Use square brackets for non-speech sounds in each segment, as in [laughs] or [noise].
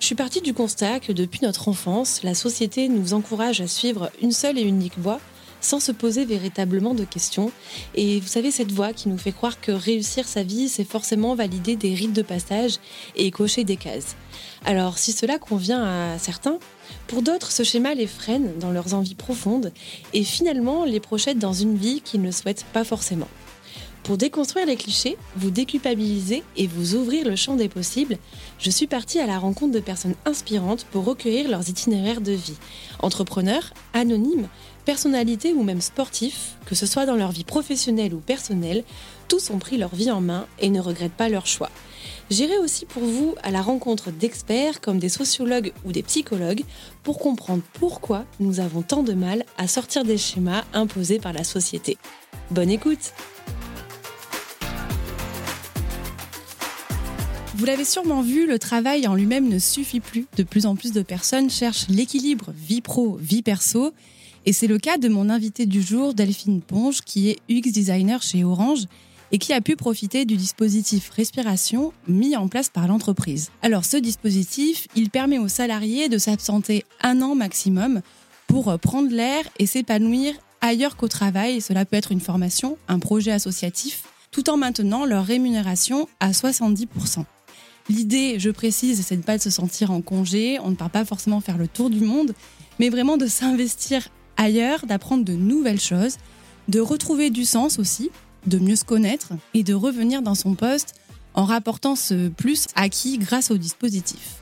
Je suis partie du constat que depuis notre enfance, la société nous encourage à suivre une seule et unique voie sans se poser véritablement de questions. Et vous savez, cette voie qui nous fait croire que réussir sa vie, c'est forcément valider des rites de passage et cocher des cases. Alors, si cela convient à certains, pour d'autres, ce schéma les freine dans leurs envies profondes et finalement les projette dans une vie qu'ils ne souhaitent pas forcément. Pour déconstruire les clichés, vous déculpabiliser et vous ouvrir le champ des possibles, je suis partie à la rencontre de personnes inspirantes pour recueillir leurs itinéraires de vie. Entrepreneurs, anonymes, personnalités ou même sportifs, que ce soit dans leur vie professionnelle ou personnelle, tous ont pris leur vie en main et ne regrettent pas leur choix. J'irai aussi pour vous à la rencontre d'experts comme des sociologues ou des psychologues pour comprendre pourquoi nous avons tant de mal à sortir des schémas imposés par la société. Bonne écoute Vous l'avez sûrement vu, le travail en lui-même ne suffit plus. De plus en plus de personnes cherchent l'équilibre vie pro, vie perso. Et c'est le cas de mon invité du jour, Delphine Ponge, qui est UX designer chez Orange et qui a pu profiter du dispositif respiration mis en place par l'entreprise. Alors ce dispositif, il permet aux salariés de s'absenter un an maximum pour prendre l'air et s'épanouir ailleurs qu'au travail. Cela peut être une formation, un projet associatif, tout en maintenant leur rémunération à 70%. L'idée, je précise, c'est de ne pas se sentir en congé, on ne part pas forcément faire le tour du monde, mais vraiment de s'investir ailleurs, d'apprendre de nouvelles choses, de retrouver du sens aussi, de mieux se connaître et de revenir dans son poste en rapportant ce plus acquis grâce au dispositif.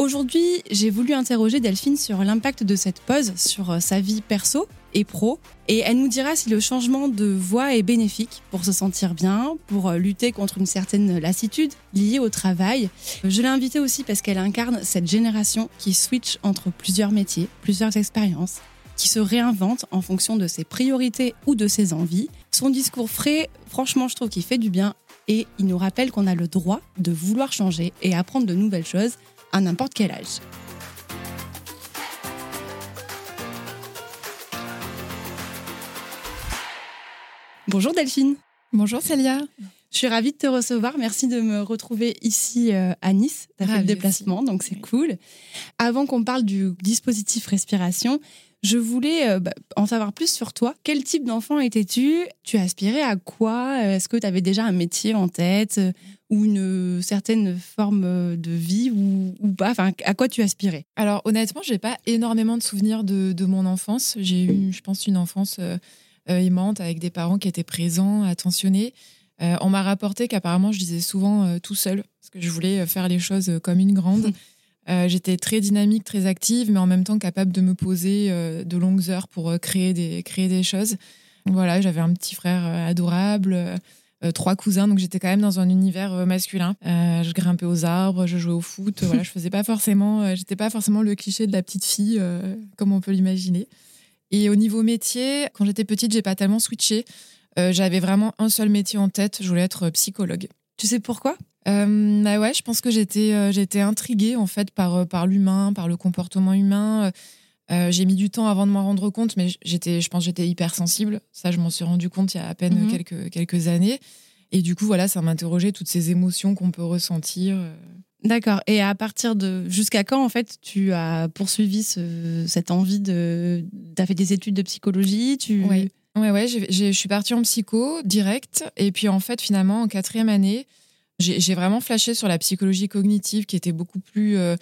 Aujourd'hui, j'ai voulu interroger Delphine sur l'impact de cette pause sur euh, sa vie perso et pro, et elle nous dira si le changement de voie est bénéfique pour se sentir bien, pour euh, lutter contre une certaine lassitude liée au travail. Je l'ai invitée aussi parce qu'elle incarne cette génération qui switch entre plusieurs métiers, plusieurs expériences, qui se réinvente en fonction de ses priorités ou de ses envies. Son discours frais, franchement, je trouve qu'il fait du bien et il nous rappelle qu'on a le droit de vouloir changer et apprendre de nouvelles choses à n'importe quel âge. Bonjour Delphine. Bonjour Célia. Je suis ravie de te recevoir. Merci de me retrouver ici euh, à Nice. Tu as fait le déplacement, donc c'est cool. Avant qu'on parle du dispositif respiration, je voulais euh, bah, en savoir plus sur toi. Quel type d'enfant étais-tu? Tu aspirais à quoi? Est-ce que tu avais déjà un métier en tête ou une certaine forme de vie ou, pas? Enfin, à quoi tu aspirais? Alors honnêtement, j'ai pas énormément de souvenirs de, mon enfance. J'ai eu, je pense, une enfance euh, euh, aimante avec des parents qui étaient présents, attentionnés. Euh, on m'a rapporté qu'apparemment, je disais souvent tout seul parce que je voulais faire les choses comme une grande. [laughs] J'étais très dynamique, très active, mais en même temps capable de me poser de longues heures pour créer des, créer des choses. Voilà, j'avais un petit frère adorable. Euh, trois cousins, donc j'étais quand même dans un univers euh, masculin. Euh, je grimpais aux arbres, je jouais au foot. [laughs] voilà, je faisais pas forcément, j'étais pas forcément le cliché de la petite fille comme on peut l'imaginer. Et au niveau métier, quand j'étais petite, j'ai pas tellement switché. J'avais vraiment un seul métier en tête. Je voulais être psychologue. Tu sais pourquoi? Bah ouais, je pense que j'étais j'étais intriguée en fait par par l'humain, par le comportement humain. Euh, j'ai mis du temps avant de m'en rendre compte, mais j'étais, je pense, j'étais hypersensible. Ça, je m'en suis rendu compte il y a à peine mhm. quelques quelques années. Et du coup, voilà, ça m'interrogeait toutes ces émotions qu'on peut ressentir. Euh. D'accord. Et à partir de jusqu'à quand en fait tu as poursuivi cette envie de as fait des études de psychologie tu ouais ouais ouais je suis partie en psycho direct et puis en fait finalement en quatrième année j'ai vraiment flashé sur la psychologie cognitive qui était beaucoup plus euh,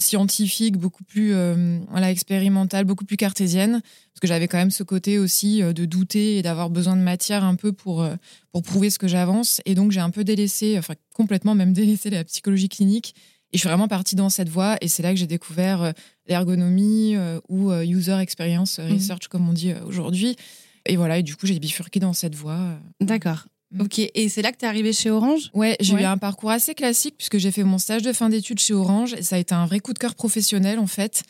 scientifique, beaucoup plus euh, voilà, expérimentale, beaucoup plus cartésienne, parce que j'avais quand même ce côté aussi euh, de douter et d'avoir besoin de matière un peu pour, euh, pour prouver ce que j'avance. Et donc j'ai un peu délaissé, enfin complètement même [laughs] délaissé la psychologie clinique. Et je suis vraiment partie dans cette voie. Et c'est là que j'ai découvert l'ergonomie ou user experience mmh. research, comme on dit aujourd'hui. Et voilà, et du coup j'ai bifurqué dans cette voie. D'accord. Mm. Ok, et c'est là que tu es arrivé chez Orange? Ouais, j'ai eu un parcours assez classique puisque j'ai fait mon stage de fin d'études chez Orange et ça a été un vrai coup de cœur professionnel en fait.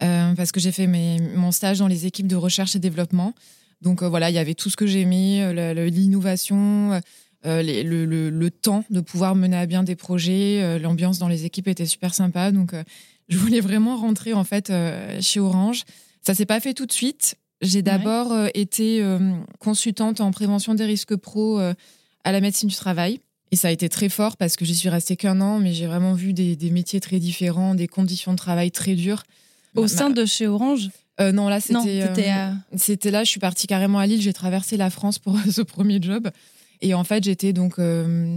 parce que j'ai fait mes, mon stage dans les équipes de recherche et développement. Donc voilà, il y avait tout ce que j'aimais, l'innovation, le, le, temps de pouvoir mener à bien des projets. L'ambiance dans les équipes était super sympa. Donc je voulais vraiment rentrer en fait chez Orange. Ça s'est pas fait tout de suite. J'ai d'abord euh, été euh, consultante en prévention des risques pro euh, à la médecine du travail. Et ça a été très fort parce que j'y suis restée qu'un an, mais j'ai vraiment vu des, métiers très différents, des conditions de travail très dures. Au sein de chez Orange? Non, là, c'était. C'était là, je suis partie carrément à Lille, j'ai traversé la France pour [laughs] ce premier job. Et en fait, j'étais donc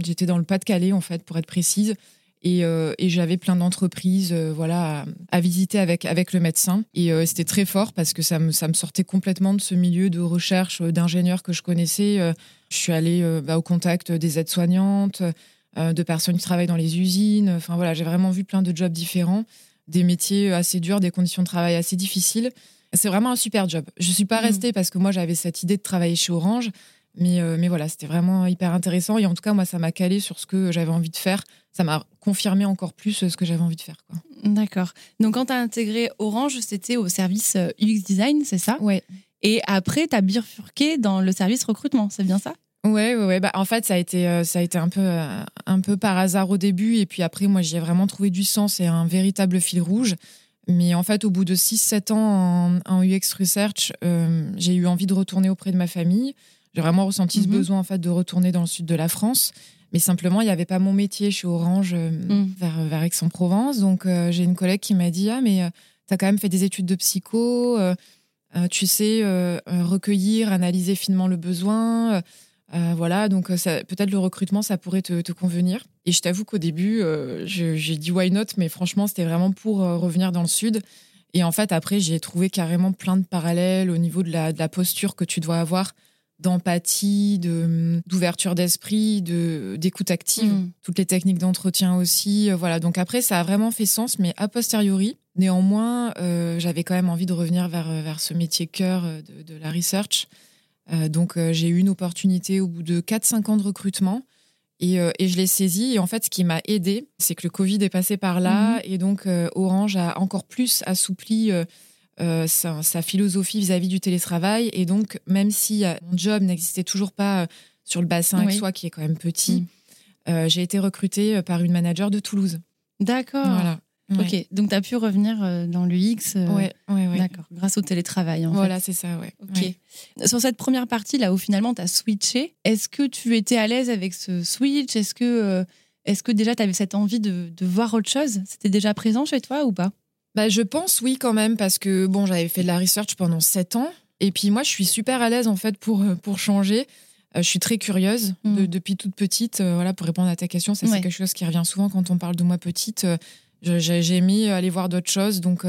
j'étais dans le Pas-de-Calais, en fait, pour être précise. Euh, et, j'avais plein d'entreprises euh, voilà, à, visiter avec, avec le médecin. Et euh, c'était très fort parce que ça me, ça me sortait complètement de ce milieu de recherche d'ingénieurs que je connaissais. je suis allée bah, au contact des aides-soignantes, de personnes qui travaillent dans les usines. Enfin voilà, j'ai vraiment vu plein de jobs différents, des métiers assez durs, des conditions de travail assez difficiles. C'est vraiment un super job. Je ne suis pas mmh. restée parce que moi j'avais cette idée de travailler chez Orange. Mais, mais voilà, c'était vraiment hyper intéressant. Et en tout cas, moi, ça m'a calé sur ce que j'avais envie de faire ça m'a confirmé encore plus euh, ce que j'avais envie de faire. D'accord. Donc, quand tu as intégré Orange, c'était au service euh, UX Design, c'est ça? Ouais. Et après, tu as bifurqué dans le service recrutement, c'est bien ça? Ouais, ouais, ouais. Bah, en fait, ça a été, euh, ça a été un, peu, un peu par hasard au début. Et puis après, moi, j'y ai vraiment trouvé du sens et un véritable fil rouge. Mais en fait, au bout de 6-7 ans en, UX Research, j'ai eu envie de retourner auprès de ma famille. J'ai vraiment ressenti ce mhm. besoin en fait de retourner dans le sud de la France. Mais simplement, il n'y avait pas mon métier chez Orange euh, mm. vers, vers Aix-en-Provence. Donc, euh, j'ai une collègue qui m'a dit Ah, mais euh, tu as quand même fait des études de psycho, tu sais recueillir, analyser finement le besoin. voilà, donc peut-être le recrutement, ça pourrait te, te convenir. Et je t'avoue qu'au début, j'ai dit why not, mais franchement, c'était vraiment pour revenir dans le sud. Et en fait, après, j'ai trouvé carrément plein de parallèles au niveau de la, de la posture que tu dois avoir d'empathie, de d'ouverture d'esprit, de d'écoute active, mm. toutes les techniques d'entretien aussi. Euh, voilà. Donc après, ça a vraiment fait sens, mais a posteriori. Néanmoins, euh, j'avais quand même envie de revenir vers euh, vers ce métier cœur de, la research. donc j'ai eu une opportunité au bout de 4-5 ans de recrutement. Et, et, je l'ai saisi. Et en fait, ce qui m'a aidé, c'est que le Covid est passé par là. Mm-hmm. Et donc, Orange a encore plus assoupli euh, sa, philosophie vis-à-vis du télétravail. Et donc, même si euh, mon job n'existait toujours pas euh, sur le bassin avec soi, qui est quand même petit, mm. j'ai été recrutée par une manager de Toulouse. D'accord. Voilà. Ok, donc tu as pu revenir dans l'UX ouais, ouais, D'accord, grâce au télétravail. En voilà, c'est ça, ouais. Ok. Sur cette première partie, là où finalement tu as switché, est-ce que tu étais à l'aise avec ce switch? Est-ce que, est que déjà tu avais cette envie de, de voir autre chose? C'était déjà présent chez toi ou pas? Bah, je pense oui quand même parce que bon, j'avais fait de la research pendant sept ans et puis moi je suis super à l'aise en fait pour, euh, pour changer. Euh, je suis très curieuse mm. depuis toute petite. Euh, voilà, pour répondre à ta question, ça c'est quelque chose qui revient souvent quand on parle de moi petite. j'ai aimé aller voir d'autres choses. Donc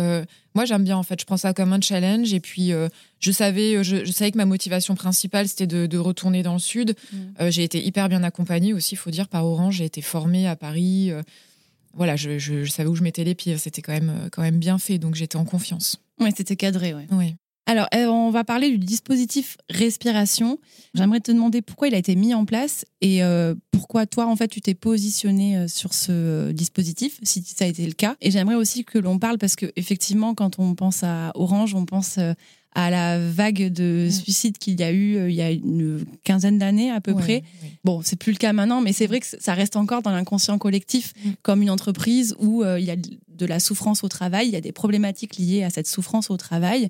moi j'aime bien en fait. Je prends ça comme un challenge et puis je savais je, savais que ma motivation principale c'était de, de, retourner dans le sud. Mm. j'ai été hyper bien accompagnée aussi, il faut dire par Orange. J'ai été formée à Paris voilà, je, savais où je mettais les pieds. C'était quand même, euh, quand même bien fait, donc j'étais en confiance. Oui, c'était cadré, oui. Oui. Alors, euh, on va parler du dispositif respiration. J'aimerais te demander pourquoi il a été mis en place et euh, pourquoi toi, en fait, tu t'es positionné sur ce dispositif, si ça a été le cas. Et j'aimerais aussi que l'on parle parce que effectivement, quand on pense à Orange, on pense à la vague de mm. suicides qu'il y a eu euh, il y a une quinzaine d'années à peu près. Bon, c'est plus le cas maintenant, mais c'est vrai que ça reste encore dans l'inconscient collectif mm. comme une entreprise où euh, il y a de la souffrance au travail, il y a des problématiques liées à cette souffrance au travail.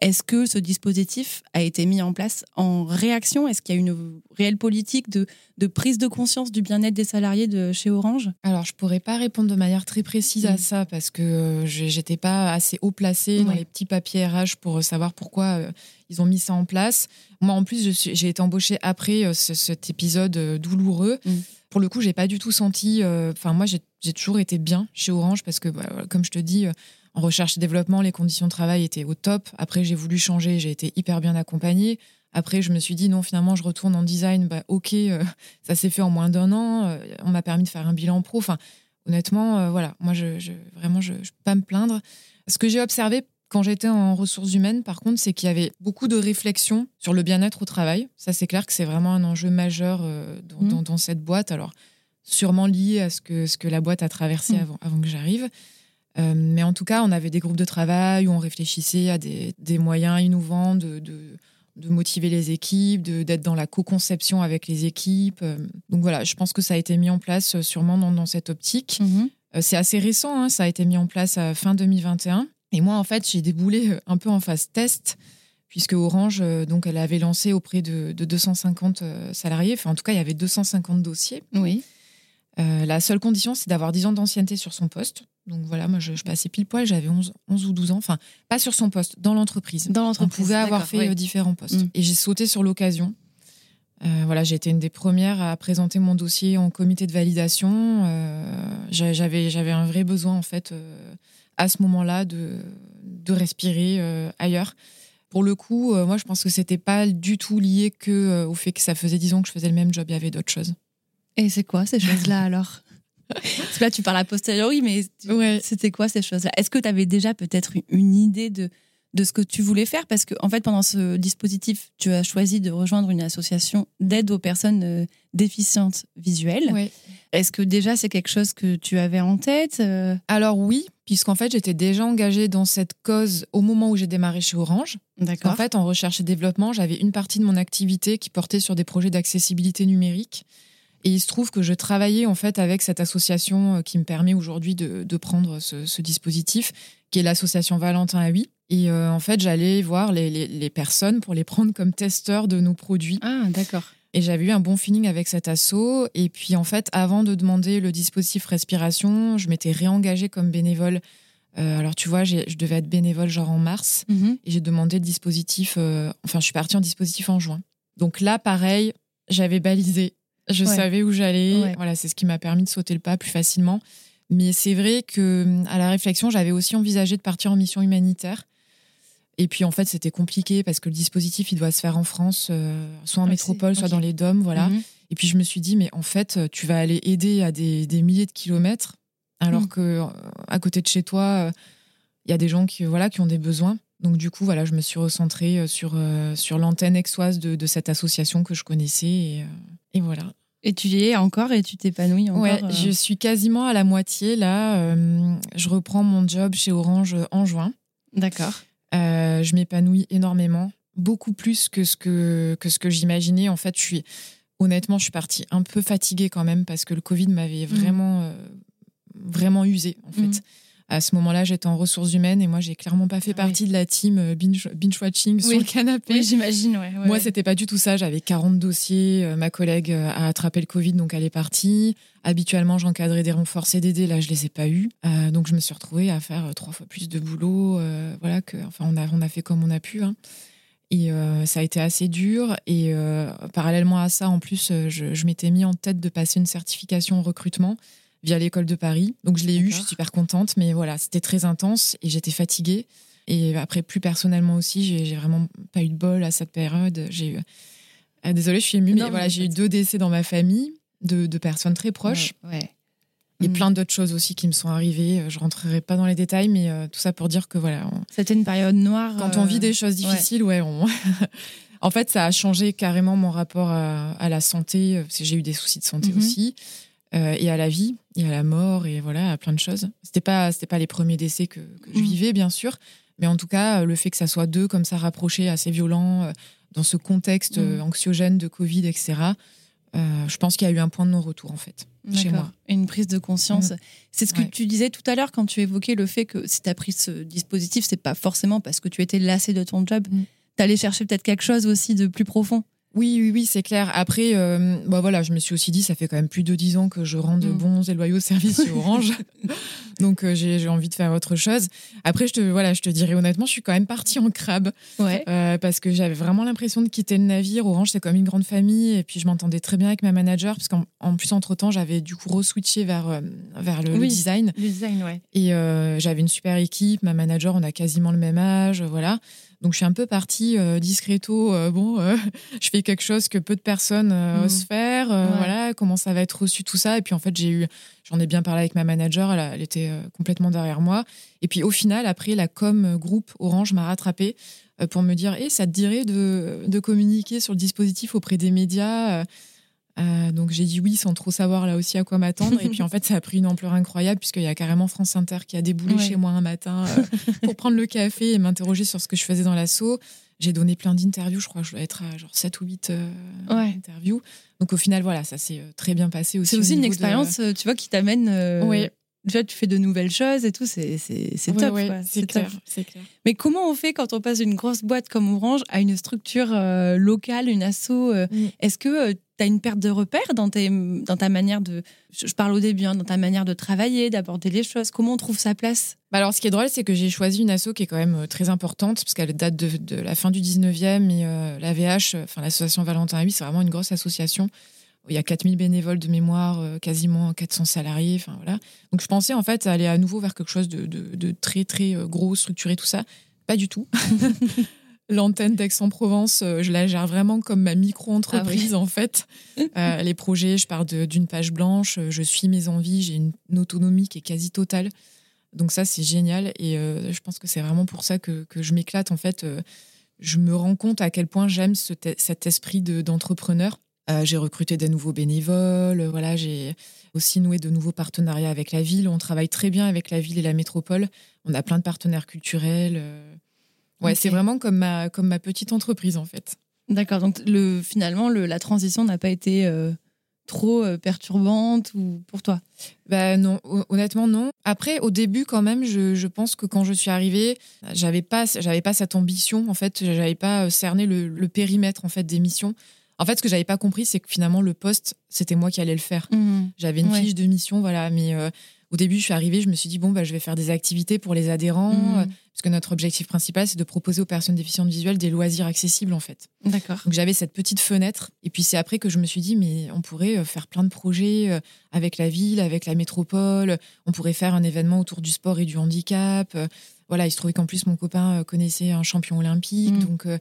Est-ce que ce dispositif a été mis en place en réaction? Est-ce qu'il y a une réelle politique de, prise de conscience du bien-être des salariés de chez Orange? Alors, je pourrais pas répondre de manière très précise à mm. ça parce que euh, j'étais pas assez haut placée dans les petits papiers RH pour savoir pourquoi euh, ils ont mis ça en place. Moi, en plus, j'ai été embauchée après euh, cet épisode douloureux. Mm. Pour le coup, j'ai pas du tout senti. Enfin, moi, j'ai toujours été bien chez Orange parce que, bah, comme je te dis en recherche et développement, les conditions de travail étaient au top. Après, j'ai voulu changer, j'ai été hyper bien accompagnée. Après, je me suis dit non, finalement, je retourne en design. Bah, ok, euh, [laughs] ça s'est fait en moins d'un an. Euh, on m'a permis de faire un bilan pro. Enfin, honnêtement, euh, voilà, moi, je, vraiment, je ne peux pas me plaindre. Ce que j'ai observé quand j'étais en ressources humaines, par contre, c'est qu'il y avait beaucoup de réflexions sur le bien-être au travail. Ça, c'est clair que c'est vraiment un enjeu majeur mmh. dans, cette boîte. Alors, sûrement lié à ce que, ce que la boîte a traversé mmh. avant, avant que j'arrive. Euh, mais en tout cas, on avait des groupes de travail où on réfléchissait à des, moyens innovants de, de, motiver les équipes, d'être dans la co-conception avec les équipes. Donc voilà, je pense que ça a été mis en place sûrement dans, cette optique. Mhm. C'est assez récent, hein, ça a été mis en place à fin 2021. Et moi, en fait, j'ai déboulé un peu en phase test puisque Orange, euh, donc, elle avait lancé auprès de, 250 euh, salariés. Enfin, en tout cas, il y avait 250 dossiers. Oui. Euh, la seule condition, c'est d'avoir 10 ans d'ancienneté sur son poste. Donc voilà, moi, je, passais pile poil, j'avais 11, 11, ou 12 ans. Enfin, pas sur son poste, dans l'entreprise. Dans l'entreprise. On pouvait avoir fait différents postes. Mm. Et j'ai sauté sur l'occasion. voilà, j'ai été une des premières à présenter mon dossier en comité de validation. j'avais, j'avais un vrai besoin, en fait, à ce moment-là, de, de respirer ailleurs. Pour le coup, euh, moi, je pense que c'était pas du tout lié que euh, au fait que ça faisait 10 ans que je faisais le même job. Il y avait d'autres choses. Et c'est quoi ces choses-là [laughs] alors? Parce que là, tu parles a posteriori, mais c'était quoi ces choses-là? Est-ce que tu avais déjà peut-être une idée de, de ce que tu voulais faire? Parce que, en fait, pendant ce dispositif, tu as choisi de rejoindre une association d'aide aux personnes euh, déficientes visuelles. Est-ce que déjà c'est quelque chose que tu avais en tête Alors oui, puisqu'en fait, j'étais déjà engagée dans cette cause au moment où j'ai démarré chez Orange. D'accord. En fait, en recherche et développement, j'avais une partie de mon activité qui portait sur des projets d'accessibilité numérique. Et il se trouve que je travaillais en fait avec cette association euh, qui me permet aujourd'hui de, prendre ce, dispositif, qui est l'association Valentin à Et euh, en fait, j'allais voir les, les, personnes pour les prendre comme testeurs de nos produits. Ah, d'accord. Et j'avais eu un bon feeling avec cet assaut. Et puis, en fait, avant de demander le dispositif respiration, je m'étais réengagée comme bénévole. Euh, alors, tu vois, je devais être bénévole genre en mars. Mhm. Et j'ai demandé le dispositif. Euh, enfin, je suis partie en dispositif en juin. Donc là, pareil, j'avais balisé. Je savais où j'allais. Voilà, c'est ce qui m'a permis de sauter le pas plus facilement. Mais c'est vrai que à la réflexion, j'avais aussi envisagé de partir en mission humanitaire. Et puis en fait, c'était compliqué parce que le dispositif, il doit se faire en France, euh, soit en métropole, soit dans les DOM, voilà. Mhm. Et puis je me suis dit, mais en fait, tu vas aller aider à des, milliers de kilomètres, alors mhm. que euh, à côté de chez toi, euh, il y a des gens qui, voilà, qui ont des besoins. Donc du coup, voilà, je me suis recentrée sur, sur l'antenne exoise de, cette association que je connaissais. Et, et, voilà. Et tu y es encore et tu t'épanouis encore Ouais, je suis quasiment à la moitié là. je reprends mon job chez Orange en juin. D'accord. Euh, je m'épanouis énormément, beaucoup plus que ce que, que, ce que j'imaginais. En fait, je suis honnêtement, je suis partie un peu fatiguée quand même parce que le Covid m'avait mmh. vraiment, euh, vraiment usée en fait. Mmh à ce moment-là, j'étais en ressources humaines et moi, j'ai clairement pas fait partie de la team euh, binge, watching sur le canapé. Oui, j'imagine. Ouais, moi, c'était pas du tout ça. J'avais 40 dossiers. Euh, ma collègue euh, a attrapé le Covid, donc elle est partie. Habituellement, j'encadrais des renforts CDD. Là, je les ai pas eus. donc, je me suis retrouvée à faire trois fois plus de boulot. voilà que, enfin, on a, on a fait comme on a pu. Hein. Et ça a été assez dur. Et parallèlement à ça, en plus, je, je m'étais mis en tête de passer une certification en recrutement via l'école de Paris. Donc je l'ai eu, je suis super contente, mais voilà, c'était très intense et j'étais fatiguée. Et après, plus personnellement aussi, j'ai vraiment pas eu de bol à cette période. J'ai eu... Ah, désolée, je suis émue, mais, voilà, j'ai eu deux décès dans ma famille, de, de personnes très proches. Ouais. Et mm. plein d'autres choses aussi qui me sont arrivées. Je rentrerai pas dans les détails, mais euh, tout ça pour dire que voilà. C'était une période noire. Quand on vit euh, des choses difficiles, ouais, [laughs] en fait, ça a changé carrément mon rapport à, la santé. J'ai eu des soucis de santé mm-hmm. aussi. Euh, et à la vie et à la mort et voilà à plein de choses. C'était pas c'était pas les premiers décès que, je mm. vivais bien sûr, mais en tout cas le fait que ça soit deux comme ça rapprochés, assez violents euh, dans ce contexte mm. euh, anxiogène de Covid, etc. je pense qu'il y a eu un point de non-retour en fait chez moi. Une prise de conscience. Mm. C'est ce que tu disais tout à l'heure quand tu évoquais le fait que si tu as pris ce dispositif, c'est pas forcément parce que tu étais lassé de ton job. Tu allais chercher peut-être quelque chose aussi de plus profond. Oui, oui, oui, c'est clair. Après, euh, bah voilà, je me suis aussi dit, ça fait quand même plus de dix ans que je rends de mm. bons et loyaux services chez [laughs] Orange. Donc, euh, j'ai envie de faire autre chose. Après, je te, voilà, je te dirais honnêtement, je suis quand même partie en crabe. Ouais. Euh, parce que j'avais vraiment l'impression de quitter le navire. Orange, c'est comme une grande famille. Et puis, je m'entendais très bien avec ma manager. Parce qu'en plus, entre-temps, j'avais du coup re-switché vers, vers le, design. Le design, ouais. Et j'avais une super équipe. Ma manager, on a quasiment le même âge. Voilà. Donc je suis un peu partie euh, discreto. Euh, bon, euh, [laughs] je fais quelque chose que peu de personnes mhm. osent faire. Voilà, comment ça va être reçu tout ça. Et puis en fait, j'ai eu, j'en ai bien parlé avec ma manager. Elle, était complètement derrière moi. Et puis au final, après, la com groupe Orange m'a rattrapée pour me dire, et eh, ça te dirait de, de, communiquer sur le dispositif auprès des médias. Euh, donc j'ai dit oui sans trop savoir là aussi à quoi m'attendre. et puis en [laughs] fait, ça a pris une ampleur incroyable puisqu'il y a carrément France Inter qui a déboulé chez moi un matin euh, [laughs] pour prendre le café et m'interroger sur ce que je faisais dans l'assaut. J'ai donné plein d'interviews, je crois que je dois être à genre 7 ou 8 euh, interviews. Donc au final, voilà, ça s'est très bien passé aussi. C'est aussi une expérience, tu vois, qui t'amène. Oui déjà tu fais de nouvelles choses et tout, c'est top. c'est clair, clair, Mais comment on fait quand on passe d'une grosse boîte comme Orange à une structure euh, locale, une asso euh, mm. Est-ce que euh, tu as une perte de repères dans, dans ta manière de. Je parle au début, hein, dans ta manière de travailler, d'aborder les choses? Comment on trouve sa place? Bah alors, ce qui est drôle, c'est que j'ai choisi une asso qui est quand même très importante, parce qu'elle date de, la fin du 19e et la VH, enfin l'association Valentin 8, c'est vraiment une grosse association. Il y a 4000 bénévoles de mémoire, euh, quasiment 400 salariés. Enfin, voilà. Donc je pensais en fait aller à nouveau vers quelque chose de, très très euh, gros, structuré, tout ça. Pas du tout. [laughs] L'antenne d'Aix-en-Provence, euh, je la gère vraiment comme ma micro-entreprise ah en fait. les projets, je pars d'une page blanche, je suis mes envies, j'ai une, autonomie qui est quasi totale. Donc ça, c'est génial et je pense que c'est vraiment pour ça que, je m'éclate en fait. je me rends compte à quel point j'aime cet esprit d'entrepreneur. Euh, j'ai recruté des nouveaux bénévoles. Voilà, j'ai aussi noué de nouveaux partenariats avec la ville. On travaille très bien avec la ville et la métropole. On a plein de partenaires culturels. Euh. Ouais, c'est vraiment comme ma, comme ma petite entreprise en fait. D'accord. Donc le, finalement, le, la transition n'a pas été euh, trop perturbante ou pour toi? Bah non, honnêtement non. Après, au début quand même, je, je pense que quand je suis arrivée, j'avais pas, j'avais pas cette ambition. En fait, j'avais pas cerné le, le périmètre en fait des missions. En fait, ce que j'avais pas compris, c'est que finalement, le poste, c'était moi qui allais le faire. Mhm. J'avais une fiche de mission, voilà. Mais euh, au début, je suis arrivée, je me suis dit, bon, bah, je vais faire des activités pour les adhérents, mhm. euh, parce que notre objectif principal, c'est de proposer aux personnes déficientes visuelles des loisirs accessibles, en fait. D'accord. Donc, j'avais cette petite fenêtre. Et puis, c'est après que je me suis dit, mais on pourrait euh, faire plein de projets avec la ville, avec la métropole. On pourrait faire un événement autour du sport et du handicap. Voilà, il se trouvait qu'en plus, mon copain connaissait un champion olympique. Mhm. Donc, euh,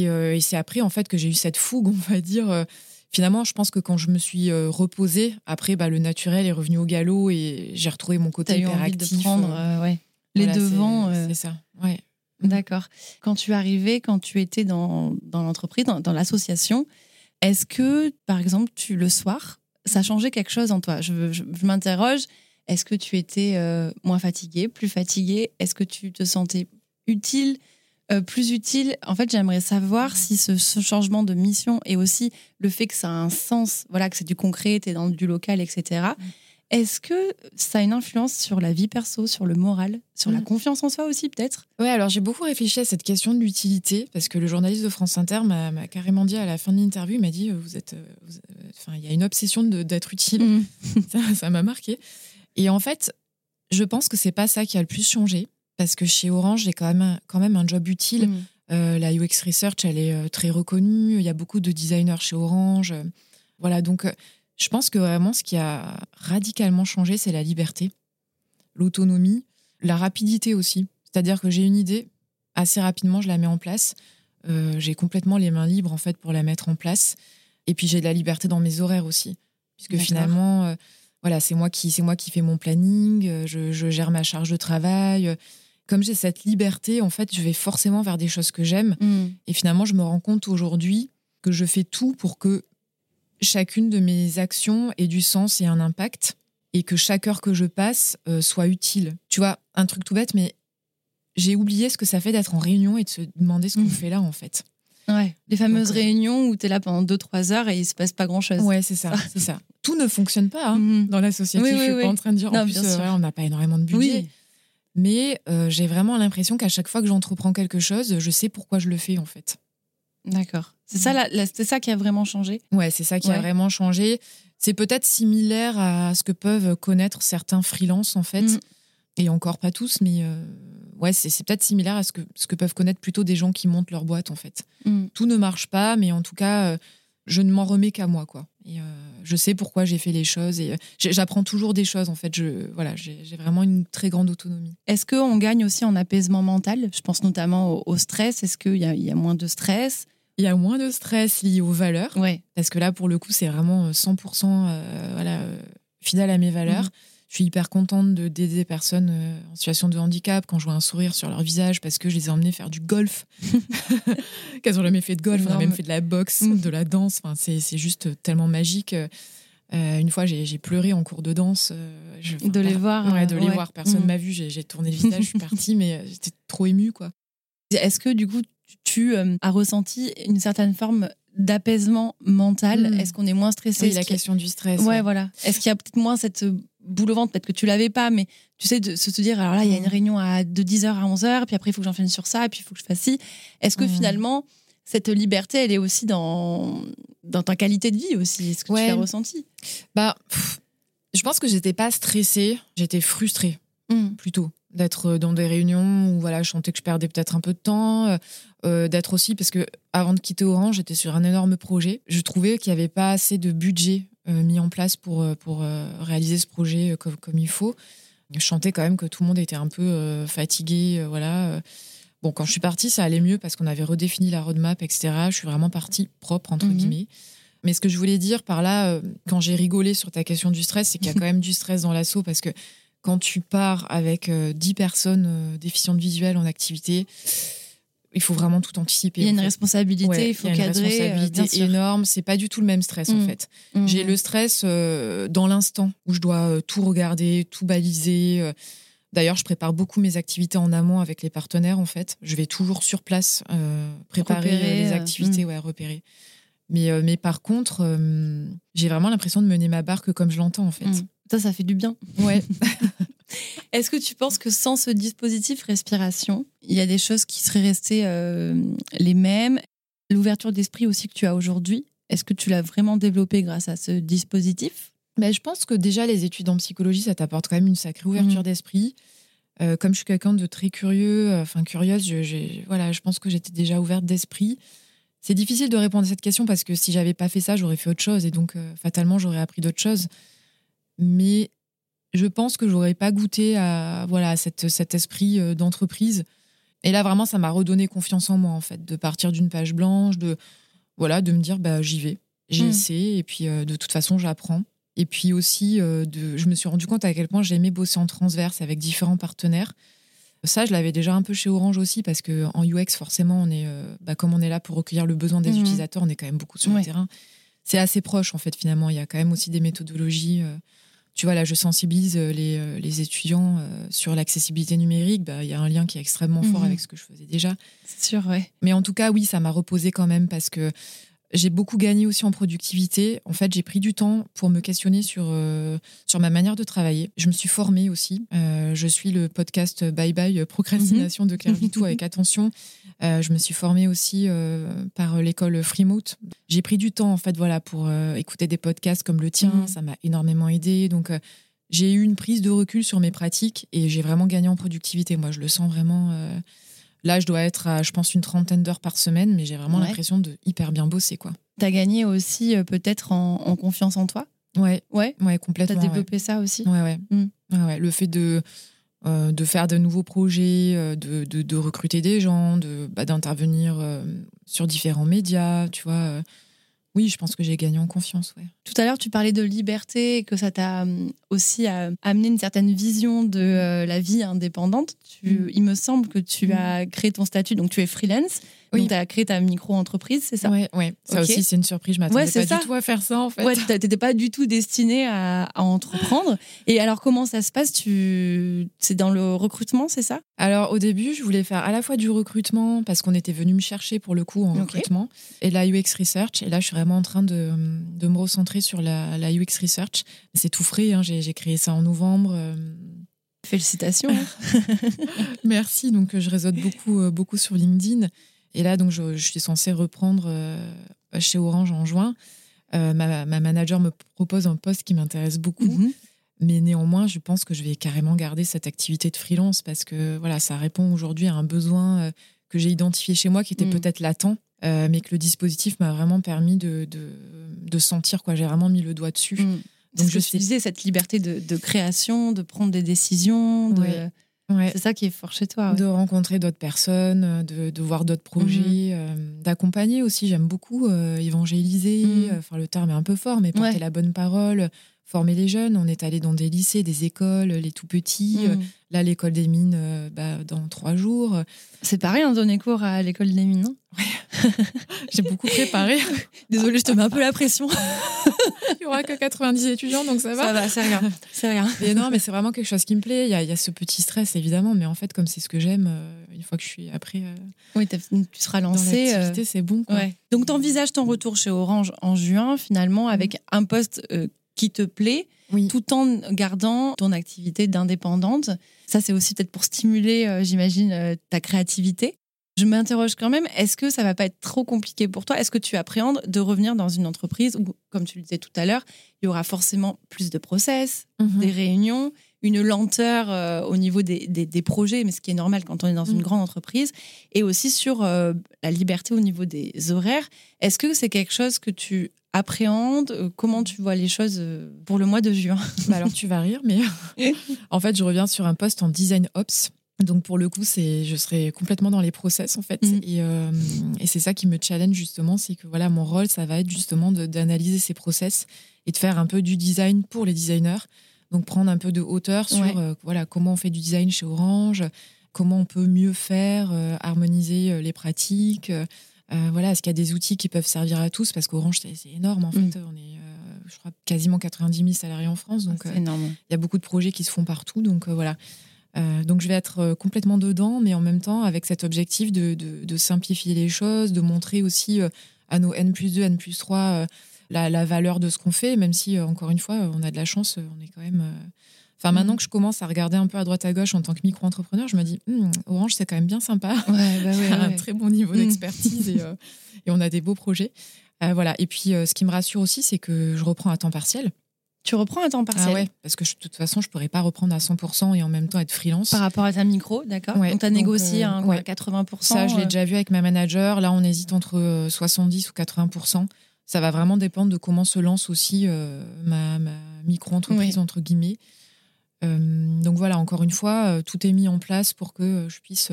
et, c'est après, en fait, que j'ai eu cette fougue, [laughs] on va dire. Euh, finalement, je pense que quand je me suis euh, reposée, après, bah, le naturel est revenu au galop et j'ai retrouvé mon côté hyperactif. de prendre les devants. C'est ça, ouais. D'accord. Quand tu arrivais, quand tu étais dans, dans l'entreprise, dans, l'association, est-ce que, par exemple, tu le soir, ça changeait quelque chose en toi? Je, je, m'interroge, est-ce que tu étais moins fatigué, plus fatigué Est-ce que tu te sentais utile? Euh, plus utile. En fait, j'aimerais savoir si ce, changement de mission et aussi le fait que ça a un sens, voilà, que c'est du concret, tu es dans du local, etc. Mm. Est-ce que ça a une influence sur la vie perso, sur le moral, sur la mm. confiance en soi aussi, peut-être? Oui, alors j'ai beaucoup réfléchi à cette question de l'utilité, parce que le journaliste de France Inter m'a carrément dit à la fin de l'interview, il m'a dit, euh, vous êtes, euh, enfin, il y a une obsession d'être utile. Mm. [laughs] ça m'a marqué. Et en fait, je pense que c'est pas ça qui a le plus changé parce que chez Orange, j'ai quand même, un, quand même un job utile. Mm. Euh, la UX Research, elle est euh, très reconnue. Il y a beaucoup de designers chez Orange. Voilà, donc euh, je pense que vraiment ce qui a radicalement changé, c'est la liberté, l'autonomie, la rapidité aussi. C'est-à-dire que j'ai une idée, assez rapidement, je la mets en place. j'ai complètement les mains libres en fait pour la mettre en place. Et puis j'ai de la liberté dans mes horaires aussi, puisque finalement, voilà, c'est moi qui moi qui fais mon planning, je, je, gère ma charge de travail comme j'ai cette liberté, en fait, je vais forcément vers des choses que j'aime. Mm. Et finalement, je me rends compte aujourd'hui que je fais tout pour que chacune de mes actions ait du sens et un impact et que chaque heure que je passe euh, soit utile. Tu vois, un truc tout bête, mais j'ai oublié ce que ça fait d'être en réunion et de se demander ce qu'on mm. fait là, en fait. Ouais, les fameuses euh, réunions où tu es là pendant 2-3 heures et il se passe pas grand-chose. Ouais, c'est ça, c'est ça. Tout ne fonctionne pas hein, mm-hmm. dans l'associatif. Oui, je suis pas en train de dire, en plus, euh, on n'a pas énormément de budget. Mais euh, j'ai vraiment l'impression qu'à chaque fois que j'entreprends quelque chose, je sais pourquoi je le fais en fait. D'accord. C'est ça, mm. c'est ça qui a vraiment changé? Ouais, c'est ça qui a vraiment changé. C'est peut-être similaire à ce que peuvent connaître certains freelances en fait, mm. et encore pas tous, mais euh, ouais, c'est peut-être similaire à ce que ce que peuvent connaître plutôt des gens qui montent leur boîte en fait. Mm. Tout ne marche pas, mais en tout cas, euh, je ne m'en remets qu'à moi quoi. Et euh, je sais pourquoi j'ai fait les choses et euh, j'apprends toujours des choses en fait. Je, voilà, j'ai vraiment une très grande autonomie. Est-ce qu'on gagne aussi en apaisement mental? Je pense notamment au, stress. Est-ce qu'il y, y, a moins de stress? Il y a moins de stress lié aux valeurs. Ouais. Parce que là, pour le coup, c'est vraiment 100% euh, voilà, fidèle à mes valeurs. Mhm. Je suis hyper contente de d'aider des personnes euh, en situation de handicap quand je vois un sourire sur leur visage parce que je les ai emmenées faire du golf. [laughs] [laughs] Qu'elles ont jamais fait de golf, on a même fait de la boxe, de la danse. Enfin, c'est juste tellement magique. Euh, une fois, j'ai pleuré en cours de danse. de les voir. Ouais, de les voir. Personne mm. m'a vu. J'ai tourné le visage, je suis [laughs] partie, mais j'étais trop émue, quoi. Est-ce que du coup, tu as ressenti une certaine forme d'apaisement mental? Hmm. Est-ce qu'on est moins stressé? Oui, la question du stress. Ouais, voilà. Est-ce qu'il y a peut-être moins cette boule au ventre Peut-être que tu l'avais pas, mais tu sais, de se dire, alors là, il y a une hmm. réunion à, de 10h à 11h, puis après, il faut que j'enchaîne sur ça, puis il faut que je fasse ci. Est-ce que hmm. finalement, cette liberté, elle est aussi dans, dans ta qualité de vie aussi? Est-ce que tu l'as ressenti Bah, je pense que j'étais pas stressée, j'étais frustrée, plutôt d'être dans des réunions où voilà, je sentais que je perdais peut-être un peu de temps, euh, euh, d'être aussi parce que avant de quitter Orange, j'étais sur un énorme projet. Je trouvais qu'il n'y avait pas assez de budget euh, mis en place pour pour réaliser ce projet comme, comme il faut. Je sentais quand même que tout le monde était un peu fatigué, voilà. Bon, quand je suis partie, ça allait mieux parce qu'on avait redéfini la roadmap, etc. Je suis vraiment partie propre entre mhm. guillemets. Mais ce que je voulais dire par là, quand j'ai rigolé sur ta question du stress, c'est qu'il y a quand [laughs] même du stress dans l'assaut parce que quand tu pars avec 10 euh, personnes euh, déficientes visuelles en activité, il faut vraiment tout anticiper. Il y a une responsabilité, il faut cadrer. Il y a une euh, responsabilité énorme. C'est pas du tout le même stress en mm. fait. Mm. J'ai le stress dans l'instant où je dois tout regarder, tout baliser. D'ailleurs, je prépare beaucoup mes activités en amont avec les partenaires en fait. Je vais toujours sur place préparer les activités, mm. ouais, repérer. Mais, mais par contre, j'ai vraiment l'impression de mener ma barque comme je l'entends en fait. Ça, ça fait du bien. Ouais. [laughs] Est-ce que tu penses que sans ce dispositif respiration, il y a des choses qui seraient restées euh, les mêmes? L'ouverture d'esprit aussi que tu as aujourd'hui, est-ce que tu l'as vraiment développé grâce à ce dispositif? Ben, Je pense que déjà, les études en psychologie, ça t'apporte quand même une sacrée ouverture mmh. d'esprit. Euh, comme je suis quelqu'un de très curieux, euh, enfin curieuse, je, voilà, je pense que j'étais déjà ouverte d'esprit. C'est difficile de répondre à cette question parce que si j'avais pas fait ça, j'aurais fait autre chose et donc fatalement j'aurais appris d'autres choses mais je pense que j'aurais pas goûté à voilà cette, cet esprit euh, d'entreprise. Et là vraiment, ça m'a redonné confiance en moi en fait, de partir d'une page blanche, de voilà, de me dire bah j'y vais, j'ai hmm. essayé et puis euh, de toute façon j'apprends. Et puis aussi, euh, de, je me suis rendu compte à quel point j'aimais bosser en transverse avec différents partenaires. Ça, je l'avais déjà un peu chez Orange aussi, parce que en UX, forcément, on est, bah, comme on est là pour recueillir le besoin des hmm. utilisateurs, on est quand même beaucoup sur le terrain. C'est assez proche, en fait, finalement. Il y a quand même aussi des méthodologies tu vois, là, je sensibilise euh, les, euh, les étudiants euh, sur l'accessibilité numérique. Bah, il y a un lien qui est extrêmement fort mhm. avec ce que je faisais déjà. C'est sûr, ouais. Mais en tout cas, oui, ça m'a reposé quand même parce que j'ai beaucoup gagné aussi en productivité. En fait, j'ai pris du temps pour me questionner sur, euh, sur ma manière de travailler. Je me suis formée aussi. Euh, je suis le podcast Bye Bye Procrastination de Claire Vitou avec attention. Euh, je me suis formée aussi par l'école Freemote. J'ai pris du temps, en fait, voilà, pour écouter des podcasts comme le tien. Mhm. Ça m'a énormément aidé. Donc, j'ai eu une prise de recul sur mes pratiques et j'ai vraiment gagné en productivité. Moi, je le sens vraiment Là, je dois être à, je pense, une trentaine d'heures par semaine, mais j'ai vraiment l'impression de hyper bien bosser, quoi. T'as gagné aussi euh, peut-être en, confiance en toi? Ouais. Ouais. Ouais, complètement. T'as développé ça aussi? Ouais, ouais. Mm. ouais, Le fait de, euh, de faire de nouveaux projets, euh, de, de, recruter des gens, de, bah, d'intervenir sur différents médias, tu vois oui, je pense que j'ai gagné en confiance. Ouais. Tout à l'heure, tu parlais de liberté et que ça t'a hum, aussi euh, amené une certaine vision de euh, la vie indépendante. Mm. Il me semble que tu mm. as créé ton statut, donc tu es freelance. Oui. tu as créé ta micro-entreprise, c'est ça Oui, ouais. ça aussi, c'est une surprise. Je m'attendais pas du tout à faire ça, en fait. Ouais, tu n'étais pas du tout destinée à, entreprendre. Et alors, comment ça se passe? Tu... C'est dans le recrutement, c'est ça? Alors, au début, je voulais faire à la fois du recrutement, parce qu'on était venu me chercher pour le coup en recrutement, et la UX Research. Et là, je suis vraiment en train de, de me recentrer sur la, la UX Research. C'est tout frais, hein. j'ai créé ça en novembre. Euh. Félicitations. [laughs] Merci. Donc, je réseaute beaucoup, euh, beaucoup sur LinkedIn. Et là, donc, je, suis censée reprendre euh, chez Orange en juin. Euh, ma, manager me propose un poste qui m'intéresse beaucoup. Mhm. Mais néanmoins, je pense que je vais carrément garder cette activité de freelance parce que voilà, ça répond aujourd'hui à un besoin euh, que j'ai identifié chez moi qui était mhm. peut-être latent, mais que le dispositif m'a vraiment permis de, de, sentir. quoi. J'ai vraiment mis le doigt dessus. Mhm. Donc, je disais, cette liberté de, création, de prendre des décisions. De... C'est ça qui est fort chez toi. De rencontrer d'autres personnes, euh, de, voir d'autres projets, mhm. euh, d'accompagner aussi. J'aime beaucoup euh, évangéliser. Mhm. Enfin, le terme est un peu fort, mais porter la bonne parole, former les jeunes. On est allé dans des lycées, des écoles, les tout petits. Mmh. Là, l'école des mines, bah, dans trois jours. C'est pareil, hein, donner cours à l'école des mines, non? [laughs] J'ai beaucoup préparé. [laughs] Désolée, je te mets un peu la pression. [laughs] Il n'y aura que 90 étudiants, donc ça va. Ça va, c'est rien. C'est rien. Mais non, mais c'est vraiment quelque chose qui me plaît. Il y, a, il y, a, ce petit stress, évidemment, mais en fait, comme c'est ce que j'aime, euh, une fois que je suis après. Euh, oui, tu seras lancé. Euh... c'est bon. Quoi. Ouais. Donc, tu envisages ton retour chez Orange en juin, finalement, avec un poste euh, qui te plaît. Oui. tout en gardant ton activité d'indépendante. Ça, c'est aussi peut-être pour stimuler, euh, j'imagine, euh, ta créativité. Je m'interroge quand même, est-ce que ça va pas être trop compliqué pour toi? Est-ce que tu appréhendes de revenir dans une entreprise où, comme tu le disais tout à l'heure, il y aura forcément plus de process, Mhm. des réunions, une lenteur euh, au niveau des, des, des, projets, mais ce qui est normal quand on est dans une grande entreprise, et aussi sur euh, la liberté au niveau des horaires. Est-ce que c'est quelque chose que tu appréhendes? Comment tu vois les choses euh, pour le mois de juin? [laughs] Bah Alors tu vas rire, mais [laughs] en fait, je reviens sur un poste en design ops. Donc pour le coup, c'est je serai complètement dans les process en fait, mmh. et, euh, et c'est ça qui me challenge justement, c'est que voilà mon rôle, ça va être justement d'analyser ces process et de faire un peu du design pour les designers. Donc prendre un peu de hauteur sur Ouais. euh, voilà comment on fait du design chez Orange, comment on peut mieux faire, euh, harmoniser euh, les pratiques. euh, voilà, est-ce qu'il y a des outils qui peuvent servir à tous? Parce qu'Orange c'est énorme en fait, Mhm. on est je crois quasiment 90 000 salariés en France, donc énorme. il y a beaucoup de projets qui se font partout, donc voilà. Donc je vais être complètement dedans, mais en même temps avec cet objectif de, de, de simplifier les choses, de montrer aussi à nos N plus 2, N plus 3 euh, la, la, valeur de ce qu'on fait, même si, euh, encore une fois, on a de la chance, euh, on est quand même... Enfin, maintenant que je commence à regarder un peu à droite à gauche en tant que micro-entrepreneur, je me dis, hm, Orange, c'est quand même bien sympa. Ouais, bah [laughs] ouais, un très bon niveau d'expertise et, euh, et, on a des beaux projets. Euh, voilà. Et puis, ce qui me rassure aussi, c'est que je reprends à temps partiel. Tu reprends un temps partiel? ah ouais, parce que je, de toute façon, je pourrais pas reprendre à 100% et en même temps être freelance. Par rapport à ta micro, d'accord? Ouais, Donc, tu as négocié euh, ouais. à 80%. Ça, je l'ai déjà vu avec ma manager. Là, on hésite entre euh, 70 ou 80%. Ça va vraiment dépendre de comment se lance aussi euh, ma, ma micro-entreprise, oui. entre guillemets. Euh, donc voilà, encore une fois, euh, tout est mis en place pour que je puisse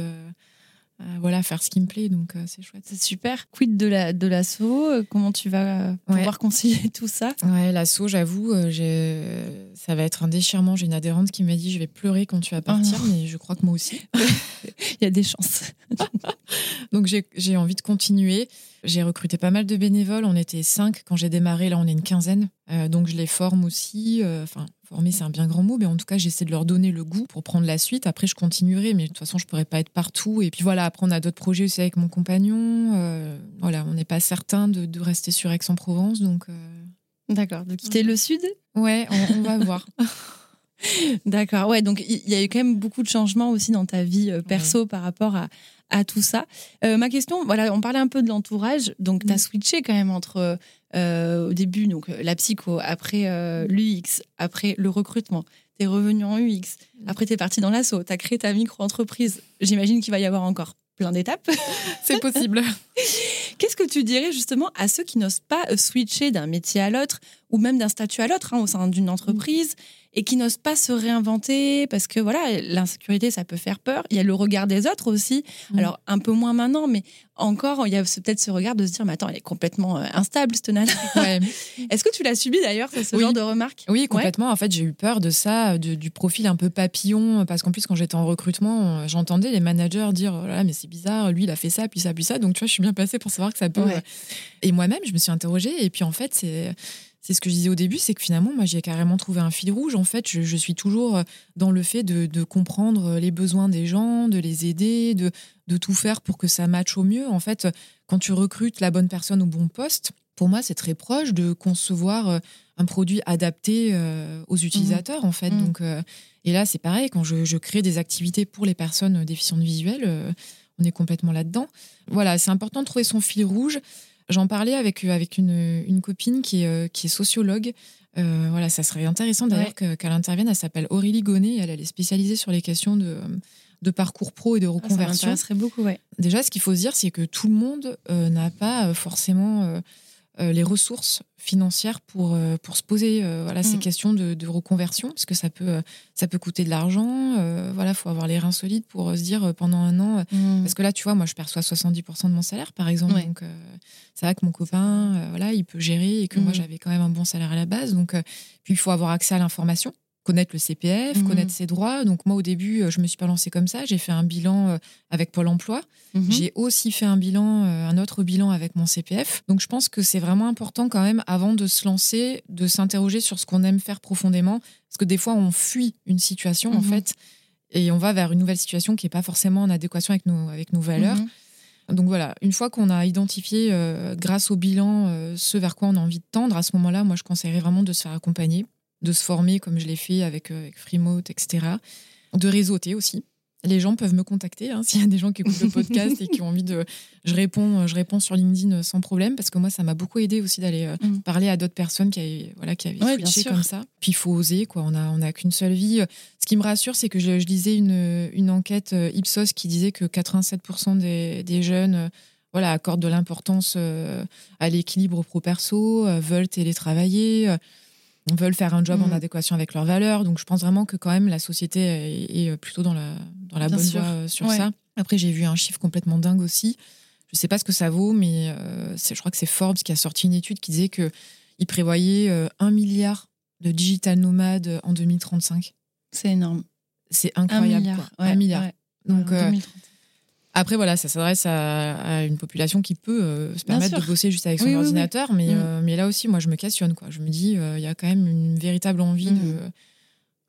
voilà, faire ce qui me plaît. Donc c'est chouette. C'est super. Quid de la de l'assaut Comment tu vas pouvoir ouais. concilier [laughs] tout ça? Ouais, l'assaut, j'avoue, ça va être un déchirement. J'ai une adhérente qui m'a dit je vais pleurer quand tu vas partir, oh mais je crois que moi aussi. [laughs] Il y a des chances. [laughs] donc j'ai envie de continuer. J'ai recruté pas mal de bénévoles. On était cinq quand j'ai démarré. Là, on est une quinzaine. Euh, donc, je les forme aussi. Enfin, euh, former, c'est un bien grand mot, mais en tout cas, j'essaie de leur donner le goût pour prendre la suite. Après, je continuerai, mais de toute façon, je pourrais pas être partout. Et puis voilà, après, on a d'autres projets aussi avec mon compagnon. Euh, voilà, on n'est pas certain de, de, rester sur Aix-en-Provence. Donc, d'accord. De quitter le sud? Ouais, on, on va voir. [laughs] D'accord. Ouais, donc il y a eu quand même beaucoup de changements aussi dans ta vie euh, perso ouais. par rapport à, à tout ça. Euh, ma question, voilà, on parlait un peu de l'entourage. Donc, tu as mmh. switché quand même entre euh, au début donc la psycho, après euh, l'UX, après le recrutement. Tu es revenu en UX. Après, tu es parti dans l'assaut. Tu as créé ta micro-entreprise. J'imagine qu'il va y avoir encore plein d'étapes. [laughs] C'est possible. [laughs] Qu'est-ce que tu dirais justement à ceux qui n'osent pas switcher d'un métier à l'autre ou même d'un statut à l'autre hein, au sein d'une entreprise et qui n'osent pas se réinventer parce que voilà, l'insécurité, ça peut faire peur. Il y a le regard des autres aussi. Mmh. Alors, un peu moins maintenant, mais encore, il y a peut-être ce regard de se dire, mais attends, elle est complètement euh, instable, cette nana. Ouais. [laughs] Est-ce que tu l'as subi d'ailleurs, ce oui. genre de remarques? Oui, complètement. Ouais. En fait, j'ai eu peur de ça, de, du profil un peu papillon, parce qu'en plus, quand j'étais en recrutement, j'entendais les managers dire, oh là, mais c'est bizarre, lui, il a fait ça, puis ça, puis ça. Donc, tu vois, je suis bien placée pour savoir que ça peut. Ouais. Et moi-même, je me suis interrogée, et puis en fait, c'est c'est ce que je disais au début, c'est que finalement, moi, j'ai carrément trouvé un fil rouge. En fait, je, je suis toujours dans le fait de, de, comprendre les besoins des gens, de les aider, de, de tout faire pour que ça matche au mieux. En fait, quand tu recrutes la bonne personne au bon poste, pour moi, c'est très proche de concevoir un produit adapté aux utilisateurs, mmh. en fait. Mmh. Donc, euh, et là, c'est pareil, quand je, je, crée des activités pour les personnes déficientes visuelles, euh, on est complètement là-dedans. Voilà, c'est important de trouver son fil rouge. J'en parlais avec, avec une, une, copine qui est, qui est sociologue. Euh, voilà, ça serait intéressant d'ailleurs ouais. qu'elle intervienne. Elle s'appelle Aurélie Gonnet. Elle, elle est spécialisée sur les questions de, de parcours pro et de reconversion. Ah, ça beaucoup, ouais. Déjà, ce qu'il faut se dire, c'est que tout le monde euh, n'a pas forcément euh, les ressources financières pour, euh, pour se poser euh, voilà, ces Mm. questions de, de reconversion, parce que ça peut, euh, ça peut coûter de l'argent. euh, voilà, il faut avoir les reins solides pour euh, se dire euh, pendant un an. euh, Parce que là, tu vois, moi, je perçois 70% de mon salaire, par exemple. Ouais. Donc, euh, c'est vrai que mon copain, euh, voilà, il peut gérer et que moi, Mhm. j'avais quand même un bon salaire à la base. Donc, euh, puis, il faut avoir accès à l'information, connaître le CPF, Mhm. connaître ses droits. Donc, moi, au début, euh, je me suis pas lancée comme ça. J'ai fait un bilan euh, avec Pôle emploi. Mhm. J'ai aussi fait un bilan, euh, un autre bilan avec mon CPF. Donc je pense que c'est vraiment important quand même, avant de se lancer, de s'interroger sur ce qu'on aime faire profondément. Parce que des fois, on fuit une situation, en Mhm. fait, et on va vers une nouvelle situation qui n'est pas forcément en adéquation avec nos, avec nos valeurs. Donc voilà, une fois qu'on a identifié, euh, grâce au bilan, euh, ce vers quoi on a envie de tendre, à ce moment-là, moi, je conseillerais vraiment de se faire accompagner, de se former comme je l'ai fait avec, euh, avec Freemote, etc. De réseauter aussi. Les gens peuvent me contacter hein, [laughs] s'il y a des gens qui écoutent le podcast et qui ont envie de. Je réponds, je réponds sur LinkedIn sans problème parce que moi, ça m'a beaucoup aidé aussi d'aller euh, Mm. parler à d'autres personnes qui avaient, voilà, qui avaient Ouais, switché comme ça. Puis il faut oser, quoi. On a, on a qu'une seule vie. Ce qui me rassure, c'est que je, je lisais une, une enquête euh, Ipsos qui disait que 87% des, des jeunes euh, voilà, accordent de l'importance euh, à l'équilibre pro-perso, euh, veulent télétravailler, euh, veulent faire un job en adéquation avec leurs valeurs. Donc je pense vraiment que quand même la société est, est plutôt dans la, dans la Bien bonne sûr. voie euh, sur Ouais. ça. Après, j'ai vu un chiffre complètement dingue aussi. Je sais pas ce que ça vaut, mais euh, je crois que c'est Forbes qui a sorti une étude qui disait que il prévoyait euh, un milliard de digital nomades en 2035. C'est énorme. C'est Un incroyable. milliard. quoi. ouais, un milliard. ouais. Donc, En euh, 2030. Après, voilà, ça s'adresse à, à une population qui peut euh, se permettre de bosser juste avec son Oui, oui, oui. ordinateur. Mais, Mm. euh, mais là aussi, moi, je me questionne. Quoi. Je me dis, euh, il y a quand même une véritable envie Mm. de,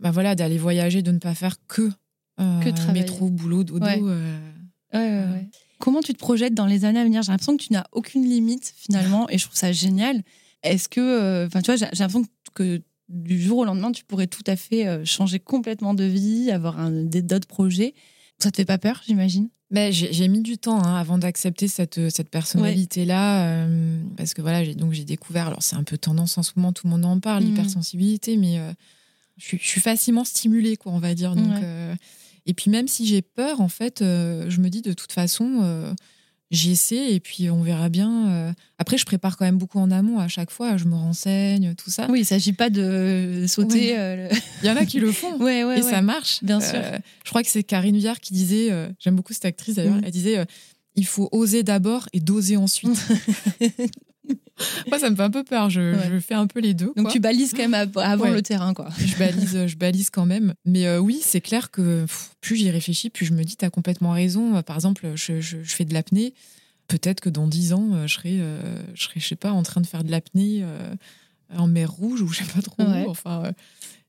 bah, voilà, d'aller voyager, de ne pas faire que, Que métro, boulot, dodo. Ouais. Comment tu te projettes dans les années à venir? J'ai l'impression que tu n'as aucune limite finalement, et je trouve ça génial. Est-ce que, enfin, tu vois, j'ai l'impression que du jour au lendemain, tu pourrais tout à fait changer complètement de vie, avoir d'autres projets. Ça te fait pas peur, j'imagine? Mais j'ai mis du temps hein, avant d'accepter cette, cette personnalité-là. euh, parce que voilà, j'ai donc j'ai découvert. Alors, c'est un peu tendance en ce moment, tout le monde en parle, Mhm. l'hypersensibilité, mais euh, je, suis- je suis facilement stimulée, quoi, on va dire. Donc, Ouais. euh, et puis, même si j'ai peur, en fait, euh, je me dis de toute façon, euh, j'essaie et puis on verra bien. euh. Après, je prépare quand même beaucoup en amont à chaque fois. Je me renseigne, tout ça. Oui, il s'agit pas de sauter. Ouais. euh, Il y en a qui le font. [laughs] ouais, ouais, et ouais. ça marche. Bien sûr. Euh, je crois que c'est Karine Viard qui disait, euh, j'aime beaucoup cette actrice d'ailleurs, Mhm. elle disait euh, il faut oser d'abord et doser ensuite. [laughs] Moi, ça me fait un peu peur. Je, Ouais. je fais un peu les deux. Donc quoi. tu balises quand même av- avant Ouais. le terrain, quoi. Je balise, je balise quand même. Mais euh, oui, c'est clair que pff, plus j'y réfléchis, plus je me dis, tu as complètement raison. Par exemple, je, je- je fais de l'apnée. Peut-être que dans dix ans, euh, je serai, euh, je serai, je sais pas, en train de faire de l'apnée euh, en mer Rouge ou je sais pas trop Ouais. où. Enfin,